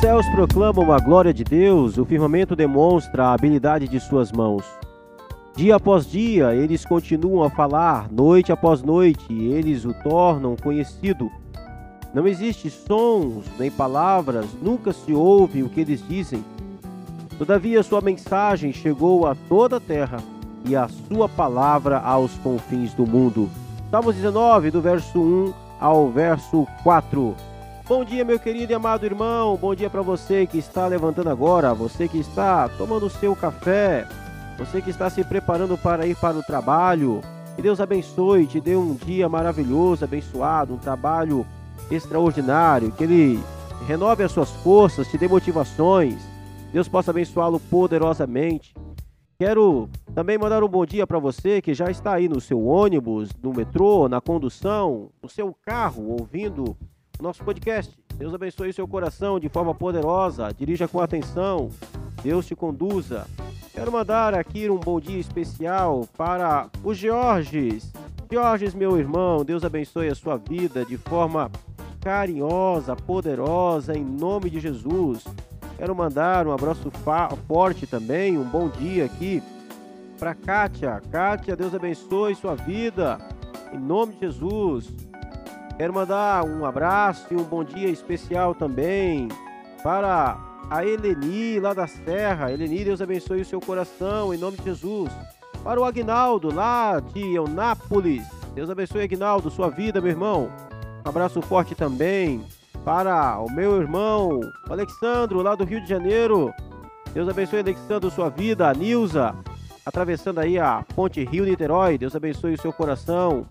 céus proclamam a glória de Deus, o firmamento demonstra a habilidade de suas mãos. Dia após dia, eles continuam a falar, noite após noite, eles o tornam conhecido. Não existe sons nem palavras, nunca se ouve o que eles dizem. Todavia, sua mensagem chegou a toda a terra e a sua palavra aos confins do mundo. Salmos 19, do verso 1 ao verso 4. Bom dia, meu querido e amado irmão. Bom dia para você que está levantando agora, você que está tomando o seu café, você que está se preparando para ir para o trabalho. Que Deus abençoe, te dê um dia maravilhoso, abençoado, um trabalho extraordinário, que Ele renove as suas forças, te dê motivações. Deus possa abençoá-lo poderosamente. Quero também mandar um bom dia para você que já está aí no seu ônibus, no metrô, na condução, no seu carro, ouvindo nosso podcast. Deus abençoe seu coração de forma poderosa, dirija com atenção, Deus te conduza. Quero mandar aqui um bom dia especial para os Georges. Georges, meu irmão, Deus abençoe a sua vida de forma carinhosa, poderosa, em nome de Jesus. Quero mandar um abraço forte também, um bom dia aqui para Kátia. Kátia, Deus abençoe sua vida, em nome de Jesus. Quero mandar um abraço e um bom dia especial também para a Eleni, lá da Serra. Eleni, Deus abençoe o seu coração, em nome de Jesus. Para o Agnaldo, lá de Eunápolis. Deus abençoe, Agnaldo, sua vida, meu irmão. Um abraço forte também para o meu irmão Alexandro, lá do Rio de Janeiro. Deus abençoe, Alexandro, sua vida. A Nilza, atravessando aí a ponte Rio-Niterói. Deus abençoe o seu coração.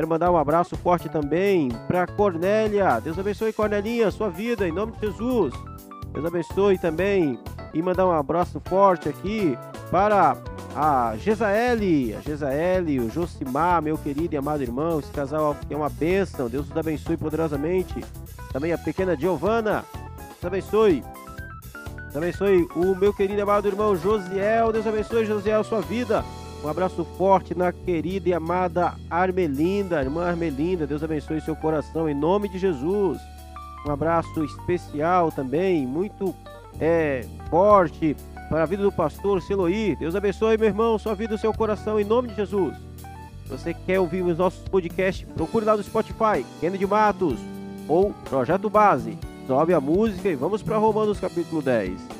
Quero mandar um abraço forte também para Cornélia. Deus abençoe, Cornelinha, sua vida, em nome de Jesus. Deus abençoe também. E mandar um abraço forte aqui para a Gesaele, a Gesaele, o Josimar, meu querido e amado irmão. Esse casal é uma bênção. Deus os abençoe poderosamente. Também a pequena Giovana. Deus abençoe. Deus abençoe o meu querido e amado irmão Josiel. Deus abençoe, Josiel, sua vida. Um abraço forte na querida e amada Armelinda, irmã Armelinda. Deus abençoe seu coração em nome de Jesus. Um abraço especial também, muito é, forte para a vida do pastor Siloí. Deus abençoe, meu irmão, sua vida e seu coração em nome de Jesus. Se você quer ouvir os nossos podcasts, procure lá no Spotify, Kennedy Matos ou Projeto Base. Sobe a música e vamos para Romanos capítulo 10.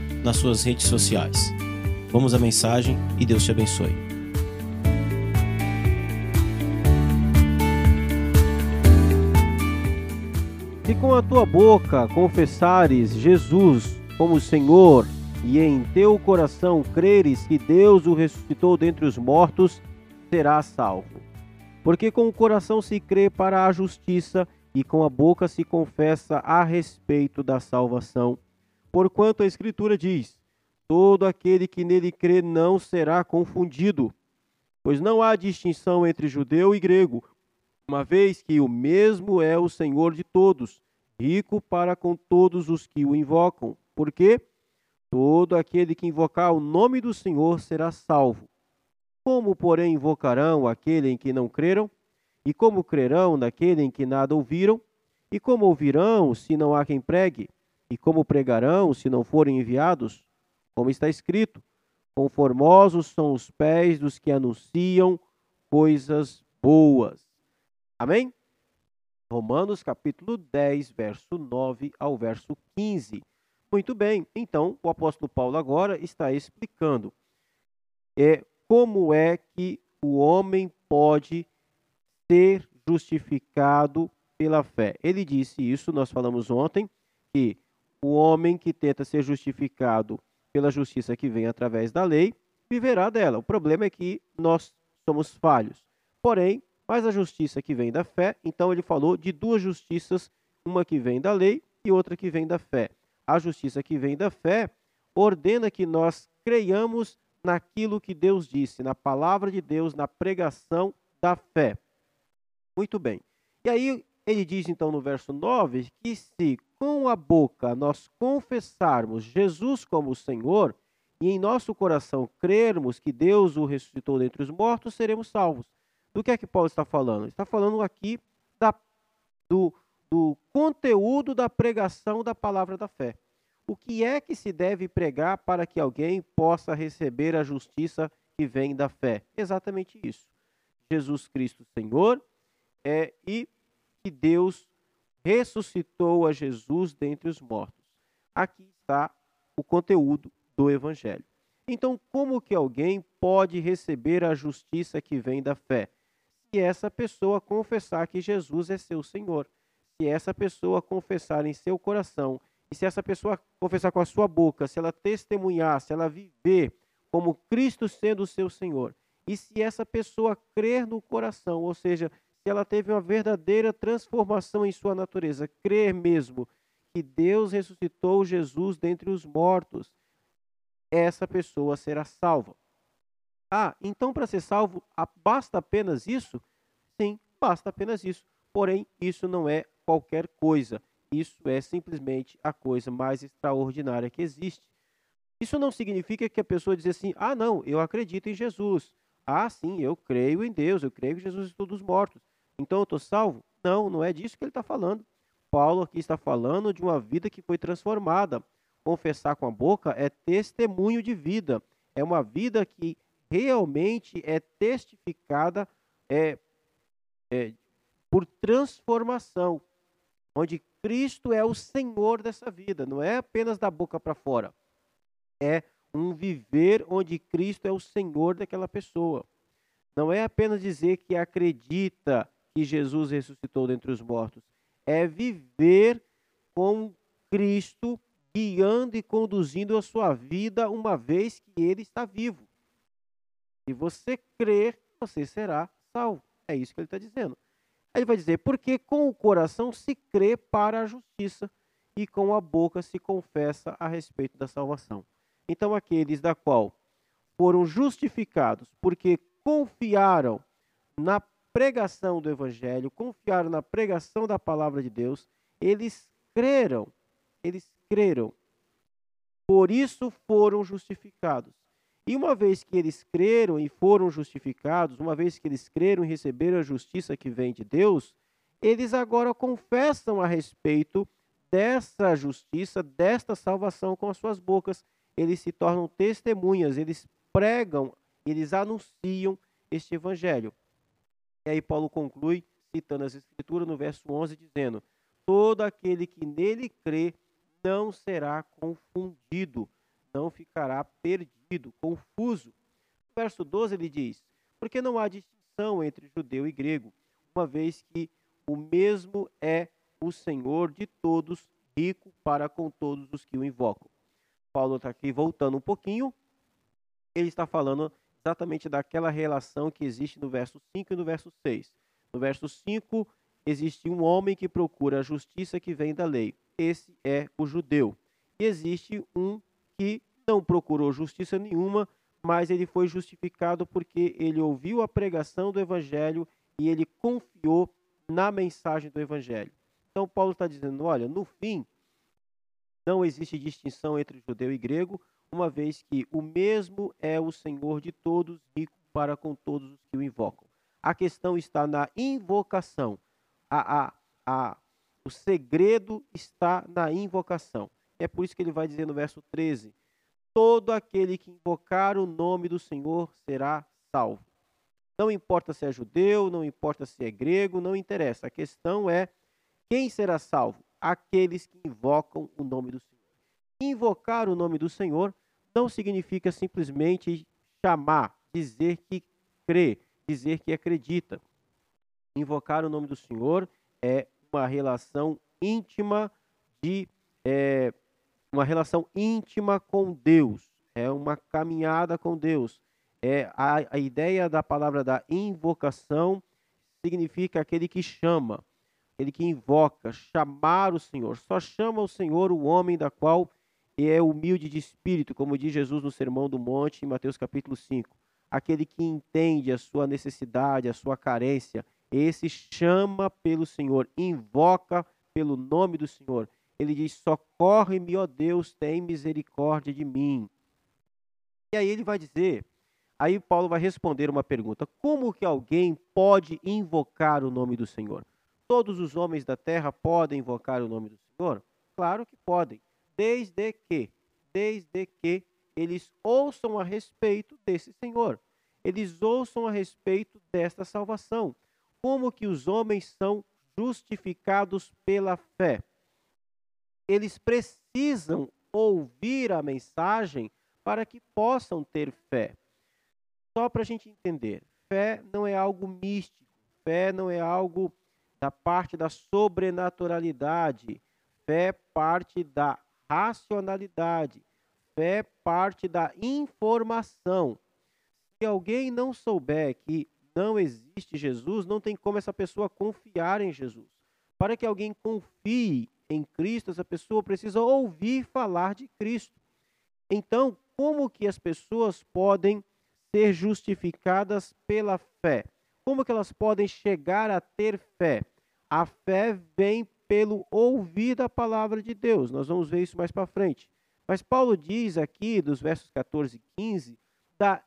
nas suas redes sociais. Vamos à mensagem e Deus te abençoe. Se com a tua boca confessares Jesus como Senhor e em teu coração creres que Deus o ressuscitou dentre os mortos, serás salvo. Porque com o coração se crê para a justiça e com a boca se confessa a respeito da salvação. Porquanto a Escritura diz: Todo aquele que nele crê não será confundido, pois não há distinção entre judeu e grego, uma vez que o mesmo é o Senhor de todos, rico para com todos os que o invocam. Porque todo aquele que invocar o nome do Senhor será salvo. Como, porém, invocarão aquele em que não creram? E como crerão naquele em que nada ouviram? E como ouvirão se não há quem pregue? E como pregarão se não forem enviados? Como está escrito: Conformosos são os pés dos que anunciam coisas boas. Amém? Romanos capítulo 10, verso 9 ao verso 15. Muito bem, então o apóstolo Paulo agora está explicando é, como é que o homem pode ser justificado pela fé. Ele disse isso, nós falamos ontem, que o homem que tenta ser justificado pela justiça que vem através da lei, viverá dela. O problema é que nós somos falhos. Porém, mas a justiça que vem da fé, então ele falou de duas justiças, uma que vem da lei e outra que vem da fé. A justiça que vem da fé ordena que nós creiamos naquilo que Deus disse, na palavra de Deus, na pregação da fé. Muito bem. E aí ele diz então no verso 9 que se com a boca nós confessarmos Jesus como Senhor e em nosso coração crermos que Deus o ressuscitou dentre os mortos, seremos salvos. Do que é que Paulo está falando? Está falando aqui da, do, do conteúdo da pregação da palavra da fé. O que é que se deve pregar para que alguém possa receber a justiça que vem da fé? Exatamente isso. Jesus Cristo Senhor é, e que Deus ressuscitou a Jesus dentre os mortos. Aqui está o conteúdo do Evangelho. Então, como que alguém pode receber a justiça que vem da fé? Se essa pessoa confessar que Jesus é seu Senhor, se essa pessoa confessar em seu coração e se essa pessoa confessar com a sua boca, se ela testemunhar, se ela viver como Cristo sendo o seu Senhor, e se essa pessoa crer no coração, ou seja, se ela teve uma verdadeira transformação em sua natureza, crer mesmo que Deus ressuscitou Jesus dentre os mortos, essa pessoa será salva. Ah, então para ser salvo, basta apenas isso? Sim, basta apenas isso. Porém, isso não é qualquer coisa. Isso é simplesmente a coisa mais extraordinária que existe. Isso não significa que a pessoa diz assim: ah, não, eu acredito em Jesus. Ah, sim, eu creio em Deus, eu creio que Jesus é todos mortos. Então eu estou salvo? Não, não é disso que ele está falando. Paulo aqui está falando de uma vida que foi transformada. Confessar com a boca é testemunho de vida. É uma vida que realmente é testificada é, é, por transformação, onde Cristo é o Senhor dessa vida, não é apenas da boca para fora. É um viver onde Cristo é o Senhor daquela pessoa. Não é apenas dizer que acredita que Jesus ressuscitou dentre os mortos. É viver com Cristo guiando e conduzindo a sua vida uma vez que ele está vivo. Se você crer, você será salvo. É isso que ele está dizendo. Ele vai dizer, porque com o coração se crê para a justiça e com a boca se confessa a respeito da salvação. Então aqueles da qual foram justificados porque confiaram na pregação do evangelho, confiaram na pregação da palavra de Deus, eles creram, eles creram. Por isso foram justificados. E uma vez que eles creram e foram justificados, uma vez que eles creram e receberam a justiça que vem de Deus, eles agora confessam a respeito dessa justiça, desta salvação com as suas bocas. Eles se tornam testemunhas, eles pregam, eles anunciam este evangelho. E aí Paulo conclui, citando as escrituras no verso 11, dizendo: Todo aquele que nele crê não será confundido não ficará perdido, confuso. No verso 12 ele diz: Porque não há distinção entre judeu e grego, uma vez que o mesmo é o Senhor de todos, rico para com todos os que o invocam. Paulo está aqui voltando um pouquinho, ele está falando exatamente daquela relação que existe no verso 5 e no verso 6. No verso 5, existe um homem que procura a justiça que vem da lei. Esse é o judeu. E existe um que não procurou justiça nenhuma, mas ele foi justificado porque ele ouviu a pregação do evangelho e ele confiou na mensagem do evangelho. Então Paulo está dizendo, olha, no fim não existe distinção entre judeu e grego, uma vez que o mesmo é o Senhor de todos, rico para com todos os que o invocam. A questão está na invocação. A, a, a, o segredo está na invocação. É por isso que ele vai dizer no verso 13: Todo aquele que invocar o nome do Senhor será salvo. Não importa se é judeu, não importa se é grego, não interessa. A questão é quem será salvo? Aqueles que invocam o nome do Senhor. Invocar o nome do Senhor não significa simplesmente chamar, dizer que crê, dizer que acredita. Invocar o nome do Senhor é uma relação íntima de é, uma relação íntima com Deus, é uma caminhada com Deus. É a, a ideia da palavra da invocação significa aquele que chama, aquele que invoca, chamar o Senhor. Só chama o Senhor o homem da qual é humilde de espírito, como diz Jesus no Sermão do Monte, em Mateus capítulo 5. Aquele que entende a sua necessidade, a sua carência, esse chama pelo Senhor, invoca pelo nome do Senhor. Ele diz: Socorre-me, ó Deus, tem misericórdia de mim. E aí ele vai dizer, aí Paulo vai responder uma pergunta: Como que alguém pode invocar o nome do Senhor? Todos os homens da terra podem invocar o nome do Senhor? Claro que podem, desde que, desde que eles ouçam a respeito desse Senhor. Eles ouçam a respeito desta salvação. Como que os homens são justificados pela fé? Eles precisam ouvir a mensagem para que possam ter fé. Só para a gente entender, fé não é algo místico, fé não é algo da parte da sobrenaturalidade, fé parte da racionalidade, fé parte da informação. Se alguém não souber que não existe Jesus, não tem como essa pessoa confiar em Jesus. Para que alguém confie em Cristo, essa pessoa precisa ouvir falar de Cristo. Então, como que as pessoas podem ser justificadas pela fé? Como que elas podem chegar a ter fé? A fé vem pelo ouvir da palavra de Deus. Nós vamos ver isso mais para frente. Mas Paulo diz aqui, dos versos 14 e 15, da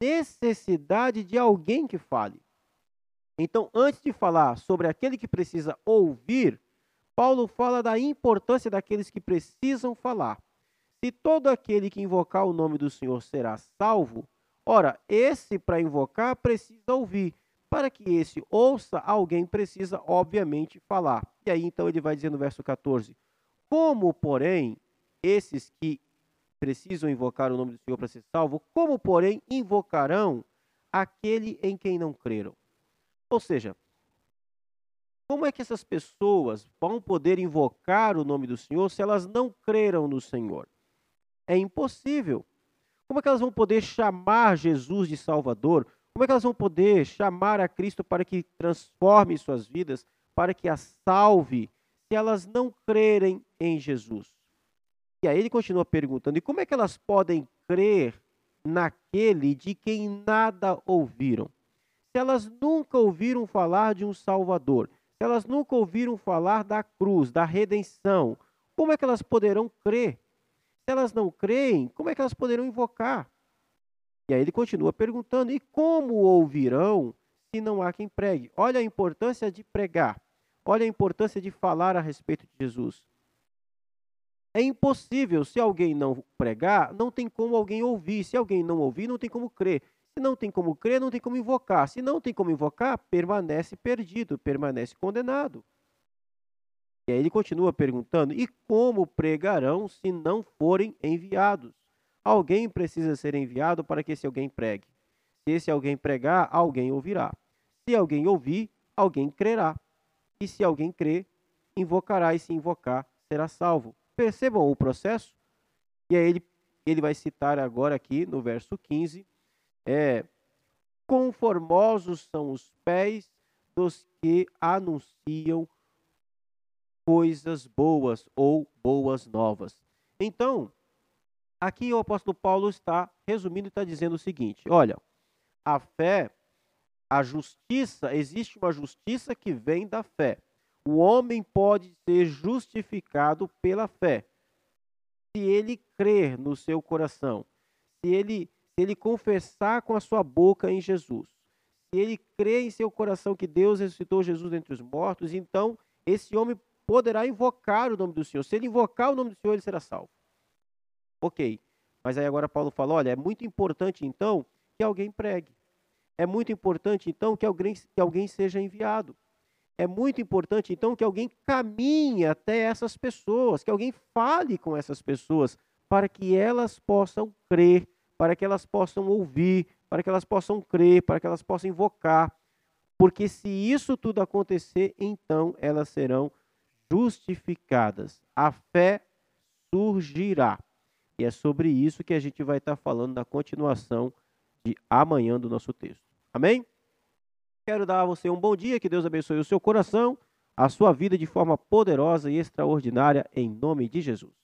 necessidade de alguém que fale. Então, antes de falar sobre aquele que precisa ouvir, Paulo fala da importância daqueles que precisam falar. Se todo aquele que invocar o nome do Senhor será salvo, ora, esse para invocar precisa ouvir. Para que esse ouça, alguém precisa, obviamente, falar. E aí, então, ele vai dizer no verso 14: Como, porém, esses que precisam invocar o nome do Senhor para ser salvo, como, porém, invocarão aquele em quem não creram? Ou seja, como é que essas pessoas vão poder invocar o nome do Senhor se elas não creram no Senhor? É impossível. Como é que elas vão poder chamar Jesus de Salvador? Como é que elas vão poder chamar a Cristo para que transforme suas vidas, para que as salve, se elas não crerem em Jesus? E aí ele continua perguntando: e como é que elas podem crer naquele de quem nada ouviram? Se elas nunca ouviram falar de um Salvador, se elas nunca ouviram falar da cruz, da redenção, como é que elas poderão crer? Se elas não creem, como é que elas poderão invocar? E aí ele continua perguntando: e como ouvirão se não há quem pregue? Olha a importância de pregar. Olha a importância de falar a respeito de Jesus. É impossível, se alguém não pregar, não tem como alguém ouvir. Se alguém não ouvir, não tem como crer. Se não tem como crer, não tem como invocar. Se não tem como invocar, permanece perdido, permanece condenado. E aí ele continua perguntando: e como pregarão se não forem enviados? Alguém precisa ser enviado para que esse alguém pregue. Se esse alguém pregar, alguém ouvirá. Se alguém ouvir, alguém crerá. E se alguém crer, invocará, e se invocar, será salvo. Percebam o processo? E aí ele, ele vai citar agora aqui no verso 15: é, Conformosos são os pés dos que anunciam coisas boas ou boas novas. Então, Aqui o apóstolo Paulo está resumindo e está dizendo o seguinte: olha, a fé, a justiça, existe uma justiça que vem da fé. O homem pode ser justificado pela fé. Se ele crer no seu coração, se ele, se ele confessar com a sua boca em Jesus, se ele crer em seu coração que Deus ressuscitou Jesus entre os mortos, então esse homem poderá invocar o nome do Senhor. Se ele invocar o nome do Senhor, ele será salvo. Ok. Mas aí agora Paulo fala: olha, é muito importante então que alguém pregue. É muito importante então que alguém, que alguém seja enviado. É muito importante então que alguém caminhe até essas pessoas, que alguém fale com essas pessoas, para que elas possam crer, para que elas possam ouvir, para que elas possam crer, para que elas possam invocar. Porque se isso tudo acontecer, então elas serão justificadas. A fé surgirá. E é sobre isso que a gente vai estar falando na continuação de amanhã do nosso texto. Amém? Quero dar a você um bom dia, que Deus abençoe o seu coração, a sua vida de forma poderosa e extraordinária, em nome de Jesus.